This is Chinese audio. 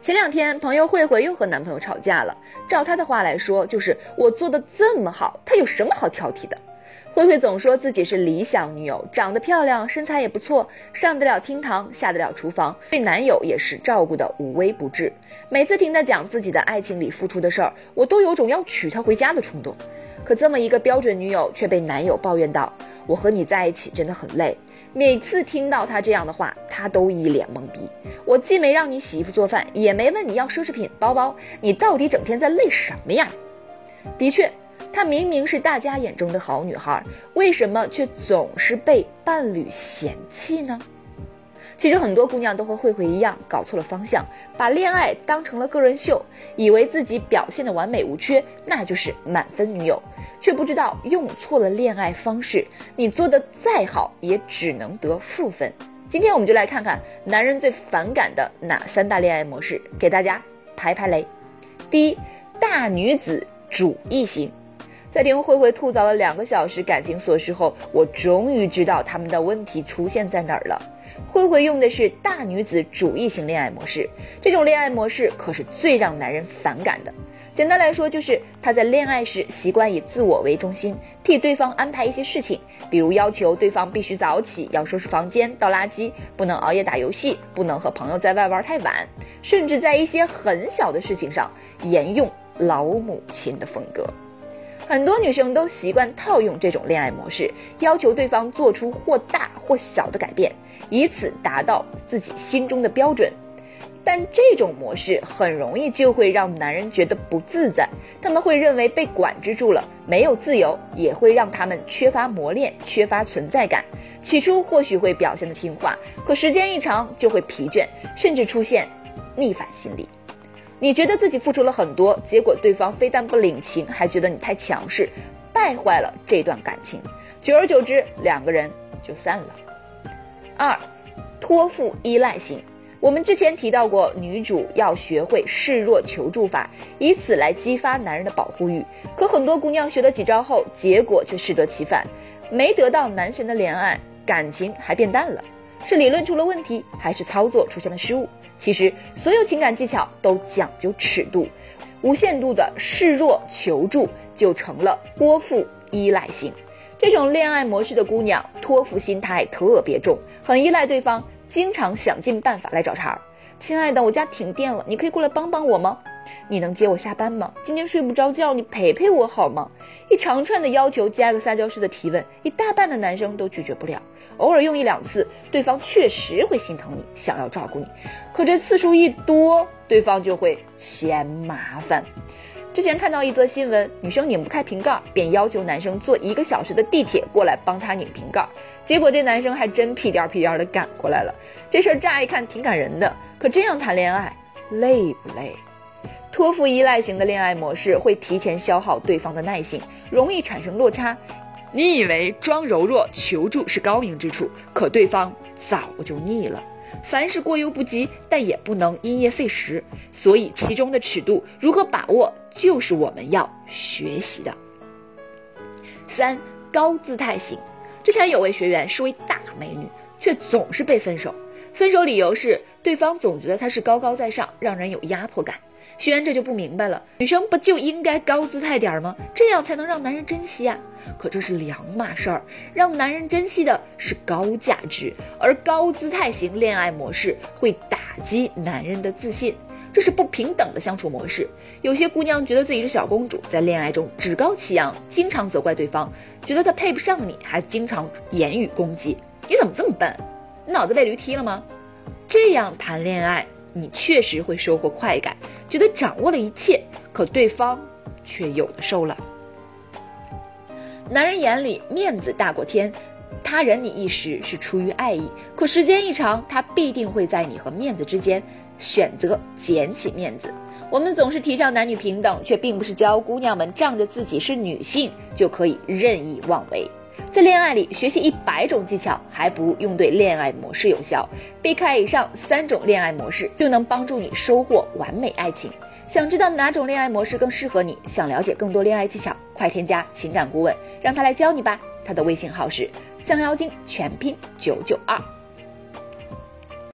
前两天，朋友慧慧又和男朋友吵架了。照她的话来说，就是我做的这么好，他有什么好挑剔的？慧慧总说自己是理想女友，长得漂亮，身材也不错，上得了厅堂，下得了厨房，对男友也是照顾的无微不至。每次听她讲自己的爱情里付出的事儿，我都有种要娶她回家的冲动。可这么一个标准女友，却被男友抱怨道：“我和你在一起真的很累。”每次听到他这样的话，他都一脸懵逼。我既没让你洗衣服做饭，也没问你要奢侈品包包，你到底整天在累什么呀？的确，她明明是大家眼中的好女孩，为什么却总是被伴侣嫌弃呢？其实很多姑娘都和慧慧一样，搞错了方向，把恋爱当成了个人秀，以为自己表现的完美无缺，那就是满分女友，却不知道用错了恋爱方式，你做的再好也只能得负分。今天我们就来看看男人最反感的哪三大恋爱模式，给大家排排雷。第一，大女子主义型。在听慧慧吐槽了两个小时感情琐事后，我终于知道他们的问题出现在哪儿了。慧慧用的是大女子主义型恋爱模式，这种恋爱模式可是最让男人反感的。简单来说，就是她在恋爱时习惯以自我为中心，替对方安排一些事情，比如要求对方必须早起，要收拾房间、倒垃圾，不能熬夜打游戏，不能和朋友在外玩太晚，甚至在一些很小的事情上沿用老母亲的风格。很多女生都习惯套用这种恋爱模式，要求对方做出或大或小的改变，以此达到自己心中的标准。但这种模式很容易就会让男人觉得不自在，他们会认为被管制住了，没有自由，也会让他们缺乏磨练，缺乏存在感。起初或许会表现的听话，可时间一长就会疲倦，甚至出现逆反心理。你觉得自己付出了很多，结果对方非但不领情，还觉得你太强势，败坏了这段感情。久而久之，两个人就散了。二，托付依赖型。我们之前提到过，女主要学会示弱求助法，以此来激发男人的保护欲。可很多姑娘学了几招后，结果却适得其反，没得到男神的怜爱，感情还变淡了。是理论出了问题，还是操作出现了失误？其实，所有情感技巧都讲究尺度，无限度的示弱求助就成了托付依赖性。这种恋爱模式的姑娘，托付心态特别重，很依赖对方，经常想尽办法来找茬。亲爱的，我家停电了，你可以过来帮帮我吗？你能接我下班吗？今天睡不着觉，你陪陪我好吗？一长串的要求加个撒娇式的提问，一大半的男生都拒绝不了。偶尔用一两次，对方确实会心疼你，想要照顾你。可这次数一多，对方就会嫌麻烦。之前看到一则新闻，女生拧不开瓶盖，便要求男生坐一个小时的地铁过来帮她拧瓶盖。结果这男生还真屁颠屁颠的赶过来了。这事儿乍一看挺感人的，可这样谈恋爱累不累？托付依赖型的恋爱模式会提前消耗对方的耐性，容易产生落差。你以为装柔弱求助是高明之处，可对方早就腻了。凡事过犹不及，但也不能因噎废食。所以其中的尺度如何把握，就是我们要学习的。三高姿态型，之前有位学员是位大美女，却总是被分手。分手理由是对方总觉得她是高高在上，让人有压迫感。学员这就不明白了，女生不就应该高姿态点吗？这样才能让男人珍惜啊！可这是两码事儿，让男人珍惜的是高价值，而高姿态型恋爱模式会打击男人的自信，这是不平等的相处模式。有些姑娘觉得自己是小公主，在恋爱中趾高气扬，经常责怪对方，觉得他配不上你，还经常言语攻击。你怎么这么笨？你脑子被驴踢了吗？这样谈恋爱。你确实会收获快感，觉得掌握了一切，可对方却有的受了。男人眼里面子大过天，他忍你一时是出于爱意，可时间一长，他必定会在你和面子之间选择捡起面子。我们总是提倡男女平等，却并不是教姑娘们仗着自己是女性就可以任意妄为。在恋爱里学习一百种技巧，还不如用对恋爱模式有效。避开以上三种恋爱模式，就能帮助你收获完美爱情。想知道哪种恋爱模式更适合你？想了解更多恋爱技巧，快添加情感顾问，让他来教你吧。他的微信号是降妖精全拼九九二。